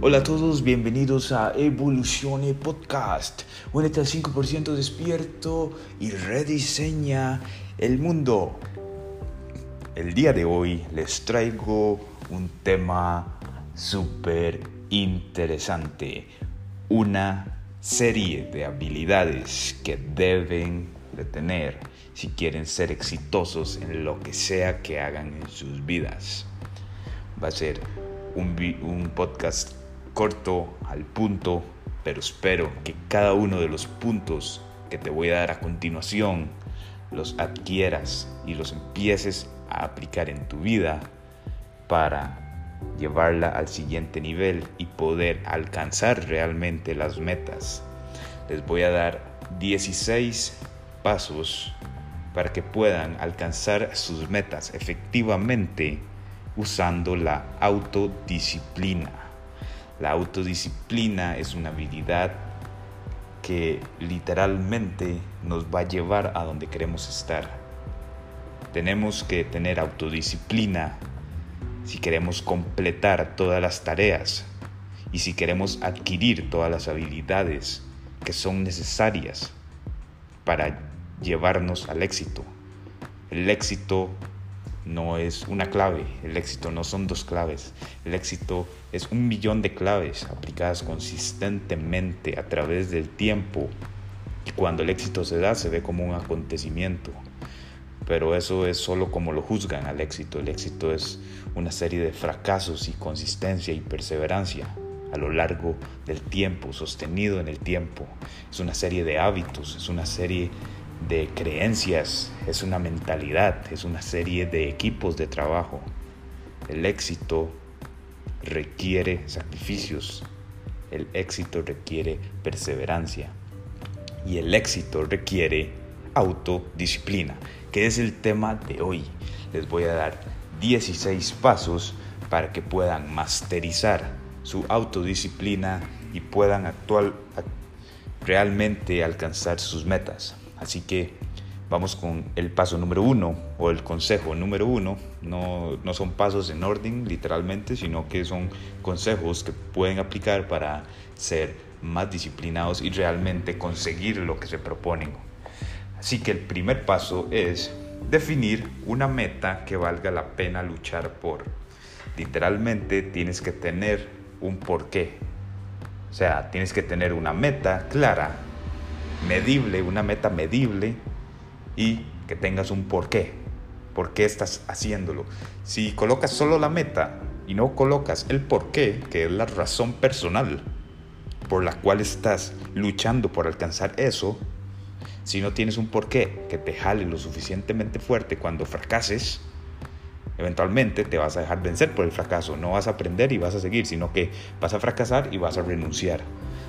Hola a todos, bienvenidos a Evolucione Podcast. Únete al 5% despierto y rediseña el mundo. El día de hoy les traigo un tema súper interesante. Una serie de habilidades que deben de tener si quieren ser exitosos en lo que sea que hagan en sus vidas. Va a ser un, un podcast corto, al punto, pero espero que cada uno de los puntos que te voy a dar a continuación los adquieras y los empieces a aplicar en tu vida para llevarla al siguiente nivel y poder alcanzar realmente las metas. Les voy a dar 16 pasos para que puedan alcanzar sus metas efectivamente usando la autodisciplina. La autodisciplina es una habilidad que literalmente nos va a llevar a donde queremos estar. Tenemos que tener autodisciplina si queremos completar todas las tareas y si queremos adquirir todas las habilidades que son necesarias para llevarnos al éxito. El éxito no es una clave, el éxito no son dos claves, el éxito es un millón de claves aplicadas consistentemente a través del tiempo y cuando el éxito se da se ve como un acontecimiento, pero eso es solo como lo juzgan al éxito, el éxito es una serie de fracasos y consistencia y perseverancia a lo largo del tiempo, sostenido en el tiempo, es una serie de hábitos, es una serie de creencias, es una mentalidad, es una serie de equipos de trabajo. El éxito requiere sacrificios, el éxito requiere perseverancia y el éxito requiere autodisciplina, que es el tema de hoy. Les voy a dar 16 pasos para que puedan masterizar su autodisciplina y puedan actual, realmente alcanzar sus metas. Así que vamos con el paso número uno o el consejo número uno. No, no son pasos en orden literalmente, sino que son consejos que pueden aplicar para ser más disciplinados y realmente conseguir lo que se proponen. Así que el primer paso es definir una meta que valga la pena luchar por. Literalmente tienes que tener un porqué. O sea, tienes que tener una meta clara medible, una meta medible y que tengas un porqué. ¿Por qué estás haciéndolo? Si colocas solo la meta y no colocas el porqué, que es la razón personal por la cual estás luchando por alcanzar eso, si no tienes un porqué que te jale lo suficientemente fuerte cuando fracases, eventualmente te vas a dejar vencer por el fracaso. No vas a aprender y vas a seguir, sino que vas a fracasar y vas a renunciar.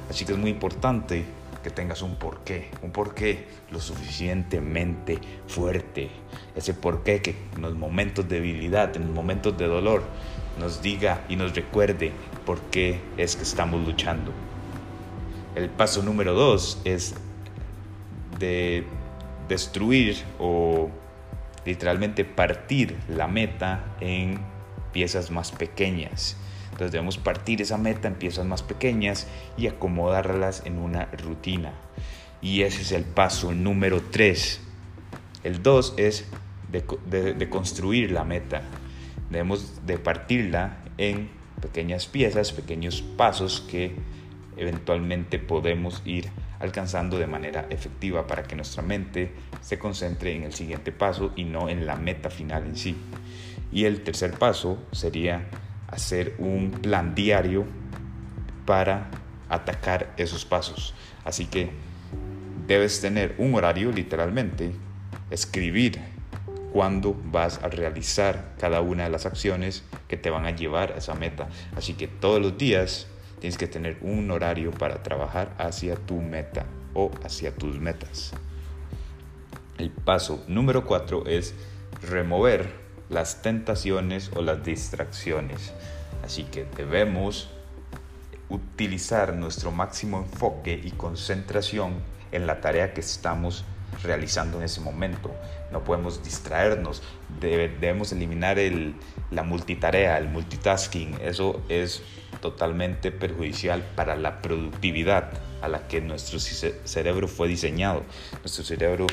Así que es muy importante que tengas un porqué, un porqué lo suficientemente fuerte, ese porqué que en los momentos de debilidad, en los momentos de dolor, nos diga y nos recuerde por qué es que estamos luchando. El paso número dos es de destruir o literalmente partir la meta en piezas más pequeñas. Entonces debemos partir esa meta en piezas más pequeñas y acomodarlas en una rutina. Y ese es el paso número 3. El 2 es de, construir la meta. Debemos de partirla en pequeñas piezas, pequeños pasos que eventualmente podemos ir alcanzando de manera efectiva para que nuestra mente se concentre en el siguiente paso y no en la meta final en sí. Y el tercer paso sería hacer un plan diario para atacar esos pasos. Así que debes tener un horario literalmente, escribir cuándo vas a realizar cada una de las acciones que te van a llevar a esa meta. Así que todos los días tienes que tener un horario para trabajar hacia tu meta o hacia tus metas. El paso número cuatro es remover las tentaciones o las distracciones. Así que debemos utilizar nuestro máximo enfoque y concentración en la tarea que estamos realizando en ese momento. No podemos distraernos, debemos eliminar el, la multitarea, el multitasking. Eso es totalmente perjudicial para la productividad a la que nuestro cerebro fue diseñado. Nuestro cerebro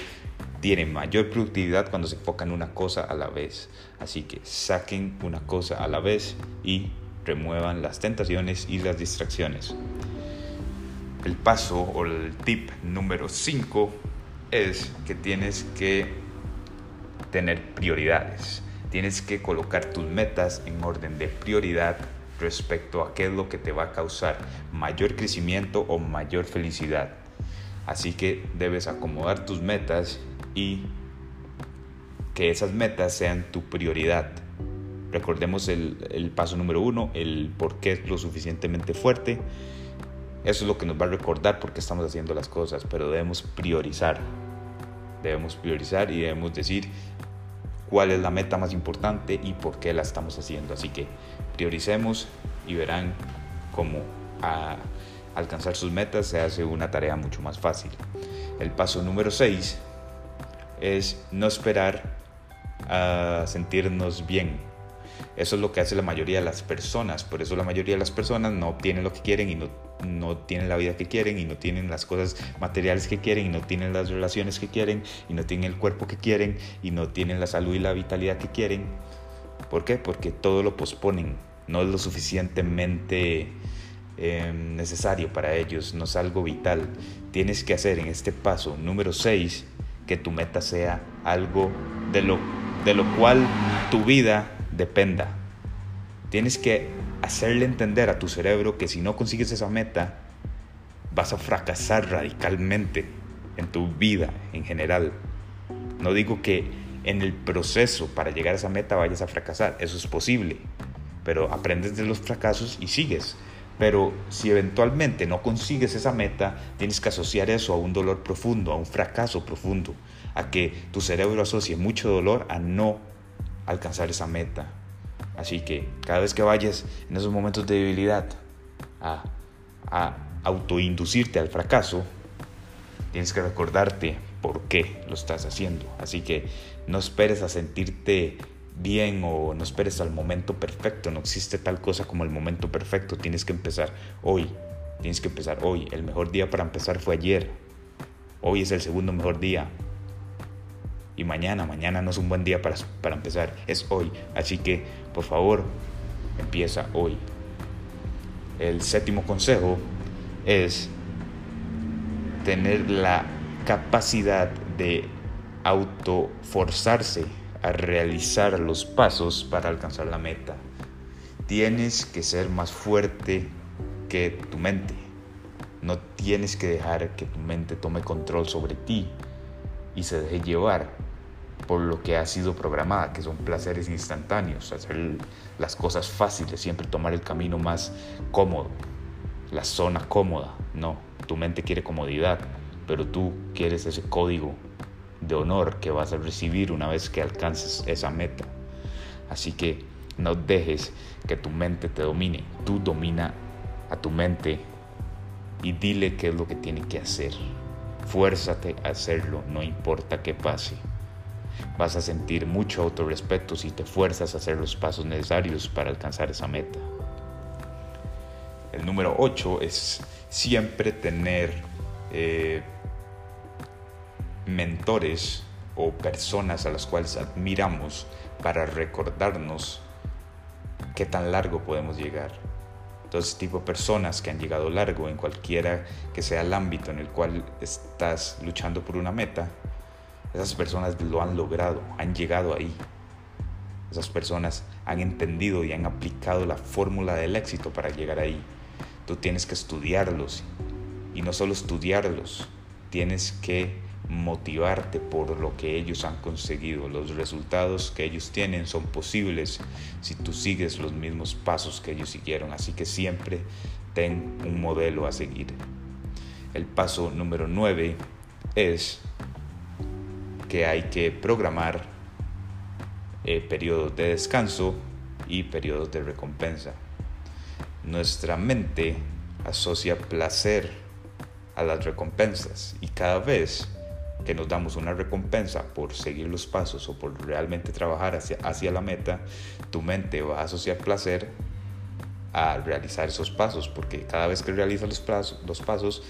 tiene mayor productividad cuando se enfoca en una cosa a la vez. Así que saquen una cosa a la vez y remuevan las tentaciones y las distracciones. El paso o el tip número 5 es que tienes que tener prioridades. Tienes que colocar tus metas en orden de prioridad respecto a qué es lo que te va a causar mayor crecimiento o mayor felicidad. Así que debes acomodar tus metas y que esas metas sean tu prioridad. Recordemos el, paso número uno, el por qué es lo suficientemente fuerte. Eso es lo que nos va a recordar por qué estamos haciendo las cosas, pero debemos priorizar. Debemos priorizar y debemos decir cuál es la meta más importante y por qué la estamos haciendo. Así que prioricemos y verán cómo a alcanzar sus metas se hace una tarea mucho más fácil. El paso número 6 es no esperar a sentirnos bien. Eso es lo que hace la mayoría de las personas. Por eso la mayoría de las personas no obtienen lo que quieren y no, no tienen la vida que quieren y no tienen las cosas materiales que quieren y no tienen las relaciones que quieren y no tienen el cuerpo que quieren y no tienen la salud y la vitalidad que quieren. ¿Por qué? Porque todo lo posponen. No es lo suficientemente em, necesario para ellos, no es algo vital. Tienes que hacer en este paso número 6 que tu meta sea algo de lo, de lo cual tu vida dependa. Tienes que hacerle entender a tu cerebro que si no consigues esa meta, vas a fracasar radicalmente en tu vida en general. No digo que en el proceso para llegar a esa meta vayas a fracasar, eso es posible, pero aprendes de los fracasos y sigues. Pero si eventualmente no consigues esa meta, tienes que asociar eso a un dolor profundo, a un fracaso profundo, a que tu cerebro asocie mucho dolor a no alcanzar esa meta. Así que cada vez que vayas en esos momentos de debilidad a, a autoinducirte al fracaso, tienes que recordarte por qué lo estás haciendo. Así que no esperes a sentirte bien o no esperes al momento perfecto. No existe tal cosa como el momento perfecto. Tienes que empezar hoy. Tienes que empezar hoy. El mejor día para empezar fue ayer. Hoy es el segundo mejor día. Y mañana, mañana no es un buen día para, para empezar. Es hoy. Así que, por favor, empieza hoy. El séptimo consejo es tener la capacidad de autoforzarse a realizar los pasos para alcanzar la meta. Tienes que ser más fuerte que tu mente. No tienes que dejar que tu mente tome control sobre ti y se deje llevar por lo que ha sido programada, que son placeres instantáneos, hacer las cosas fáciles, siempre tomar el camino más cómodo, la zona cómoda. No, tu mente quiere comodidad, pero tú quieres ese código de honor que vas a recibir una vez que alcances esa meta. Así que no dejes que tu mente te domine. Tú domina a tu mente y dile qué es lo que tiene que hacer. Fuérzate a hacerlo, no importa qué pase. Vas a sentir mucho autorrespeto si te fuerzas a hacer los pasos necesarios para alcanzar esa meta. El número 8 es siempre tener eh, mentores o personas a las cuales admiramos para recordarnos qué tan largo podemos llegar. Entonces, tipo personas que han llegado largo en cualquiera que sea el ámbito en el cual estás luchando por una meta, esas personas lo han logrado, han llegado ahí. Esas personas han entendido y han aplicado la fórmula del éxito para llegar ahí. Tú tienes que estudiarlos y no solo estudiarlos, tienes que motivarte por lo que ellos han conseguido. Los resultados que ellos tienen son posibles si tú sigues los mismos pasos que ellos siguieron. Así que siempre ten un modelo a seguir. El paso número 9 es que hay que programar eh, periodos de descanso y periodos de recompensa. Nuestra mente asocia placer a las recompensas y cada vez que nos damos una recompensa por seguir los pasos o por realmente trabajar hacia, hacia la meta, tu mente va a asociar placer a realizar esos pasos, porque cada vez que realizas los, pasos,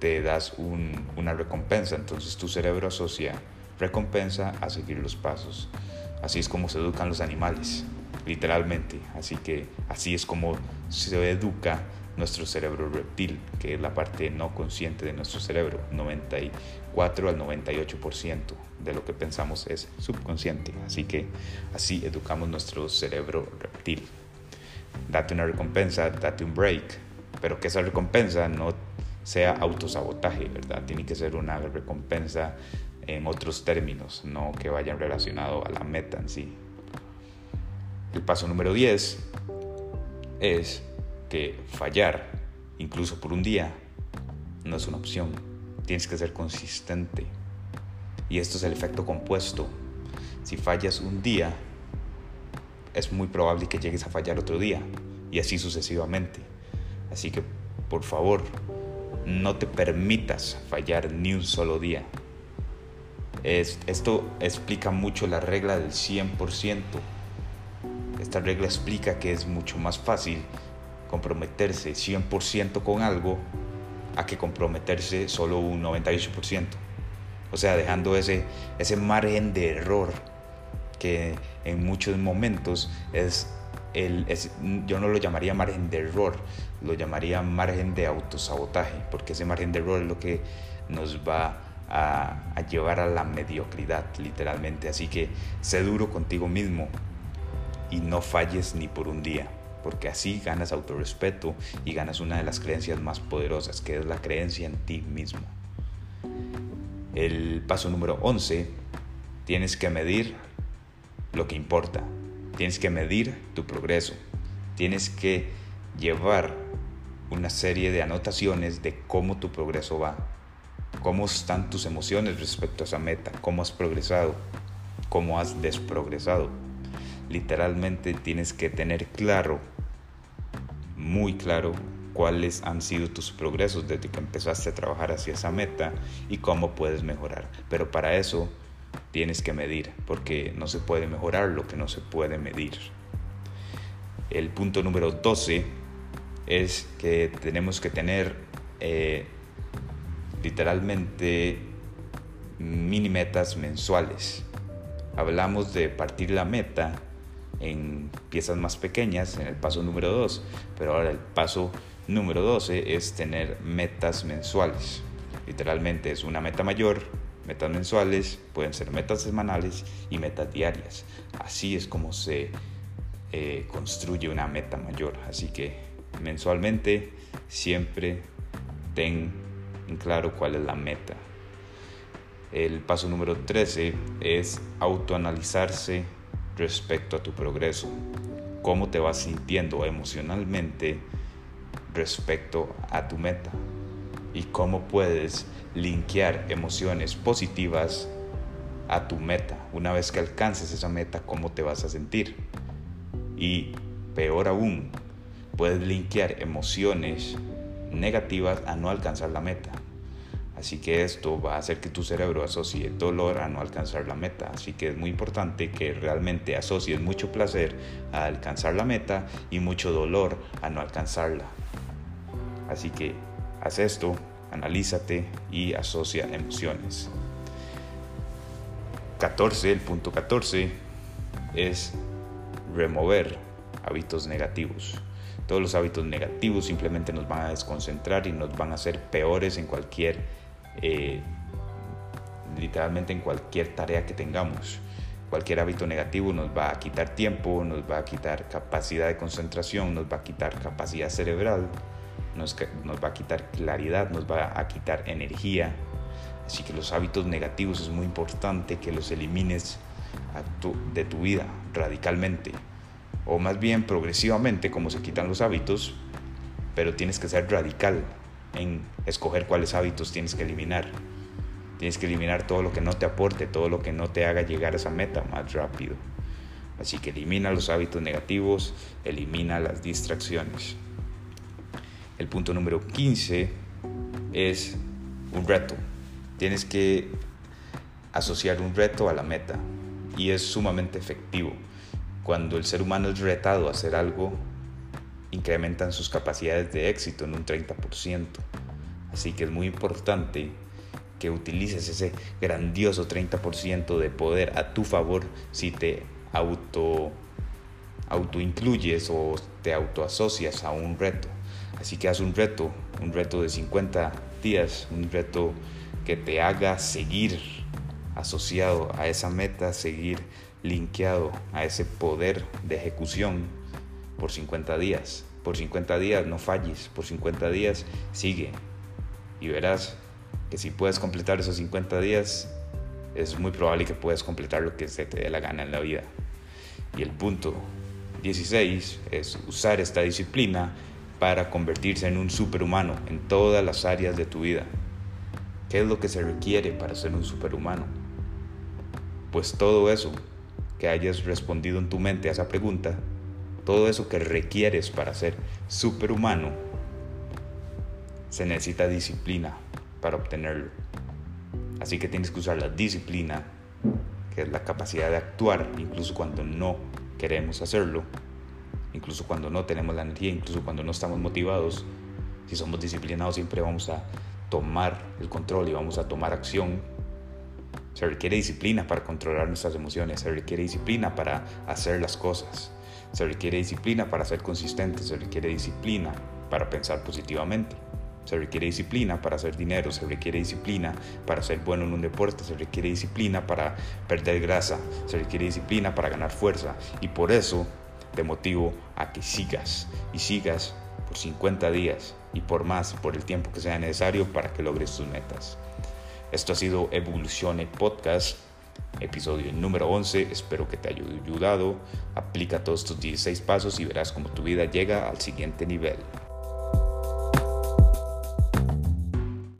te das una recompensa, entonces tu cerebro asocia recompensa a seguir los pasos. Así es como se educan los animales, literalmente. Así que así es como se educa nuestro cerebro reptil, que es la parte no consciente de nuestro cerebro. 94 al 98% de lo que pensamos es subconsciente. Así que así educamos nuestro cerebro reptil. Date una recompensa, date un break, pero que esa recompensa no sea autosabotaje, ¿verdad? Tiene que ser una recompensa en otros términos, no que vayan relacionado a la meta en sí. El paso número 10 es que fallar, incluso por un día, no es una opción. Tienes que ser consistente. Y esto es el efecto compuesto. Si fallas un día, es muy probable que llegues a fallar otro día. Y así sucesivamente. Así que, por favor, no te permitas fallar ni un solo día. esto explica mucho la regla del 100%. Esta regla explica que es mucho más fácil comprometerse 100% con algo a que comprometerse solo un 98%. O sea, dejando ese, ese margen de error que en muchos momentos es el, yo no lo llamaría margen de error, lo llamaría margen de autosabotaje, porque ese margen de error es lo que nos va a, a, llevar a la mediocridad, literalmente. Así que sé duro contigo mismo y no falles ni por un día, porque así ganas autorrespeto y ganas una de las creencias más poderosas, que es la creencia en ti mismo. El paso número 11, tienes que medir lo que importa, Tienes que medir tu progreso. Tienes que llevar una serie de anotaciones de cómo tu progreso va. Cómo están tus emociones respecto a esa meta. Cómo has progresado. Cómo has desprogresado. Literalmente tienes que tener claro, muy claro, cuáles han sido tus progresos desde que empezaste a trabajar hacia esa meta y cómo puedes mejorar. Pero para eso tienes que medir, porque no se puede mejorar lo que no se puede medir. El punto número 12 es que tenemos que tener eh, literalmente mini metas mensuales. Hablamos de partir la meta en piezas más pequeñas en el paso número 2, pero ahora el paso número 12 es tener metas mensuales. Literalmente es una meta mayor Metas mensuales pueden ser metas semanales y metas diarias. Así es como se eh, construye una meta mayor. Así que mensualmente siempre ten en claro cuál es la meta. El paso número 13 es autoanalizarse respecto a tu progreso. Cómo te vas sintiendo emocionalmente respecto a tu meta y cómo puedes linkear emociones positivas a tu meta. Una vez que alcances esa meta, ¿cómo te vas a sentir? Y peor aún, puedes linkear emociones negativas a no alcanzar la meta. Así que esto va a hacer que tu cerebro asocie dolor a no alcanzar la meta. Así que es muy importante que realmente asocies mucho placer a alcanzar la meta y mucho dolor a no alcanzarla. Así que haz esto analízate y asocia emociones. 14, el punto 14 es remover hábitos negativos. Todos los hábitos negativos simplemente nos van a desconcentrar y nos van a hacer peores en cualquier, eh, literalmente en cualquier tarea que tengamos. Cualquier hábito negativo nos va a quitar tiempo, nos va a quitar capacidad de concentración, nos va a quitar capacidad cerebral, nos, va a quitar claridad, nos va a quitar energía. Así que los hábitos negativos es muy importante que los elimines de tu vida radicalmente. O más bien progresivamente, como se quitan los hábitos, pero tienes que ser radical en escoger cuáles hábitos tienes que eliminar. Tienes que eliminar todo lo que no te aporte, todo lo que no te haga llegar a esa meta más rápido. Así que elimina los hábitos negativos, elimina las distracciones. El punto número 15 es un reto. Tienes que asociar un reto a la meta y es sumamente efectivo. Cuando el ser humano es retado a hacer algo, incrementan sus capacidades de éxito en un 30%. Así que es muy importante que utilices ese grandioso 30% de poder a tu favor si te auto incluyes o te autoasocias a un reto. Así que haz un reto, un reto de 50 días, un reto que te haga seguir asociado a esa meta, seguir linkeado a ese poder de ejecución por 50 días. Por 50 días no falles, por 50 días sigue y verás que si puedes completar esos 50 días es muy probable que puedas completar lo que se te dé la gana en la vida. Y el punto 16 es usar esta disciplina para convertirse en un superhumano en todas las áreas de tu vida. ¿Qué es lo que se requiere para ser un superhumano? Pues todo eso que hayas respondido en tu mente a esa pregunta, todo eso que requieres para ser superhumano, se necesita disciplina para obtenerlo. Así que tienes que usar la disciplina, que es la capacidad de actuar incluso cuando no queremos hacerlo, incluso cuando no tenemos la energía, incluso cuando no estamos motivados. Si somos disciplinados siempre vamos a tomar el control y vamos a tomar acción. Se requiere disciplina para controlar nuestras emociones, se requiere disciplina para hacer las cosas, se requiere disciplina para ser consistente, se requiere disciplina para pensar positivamente. Se requiere disciplina para hacer dinero, se requiere disciplina para ser bueno en un deporte, se requiere disciplina para perder grasa, se requiere disciplina para ganar fuerza. Y por eso te motivo a que sigas y sigas por 50 días y por más, por el tiempo que sea necesario para que logres tus metas. Esto ha sido Evolucione Podcast, episodio número 11. Espero que te haya ayudado. Aplica todos estos 16 pasos y verás cómo tu vida llega al siguiente nivel.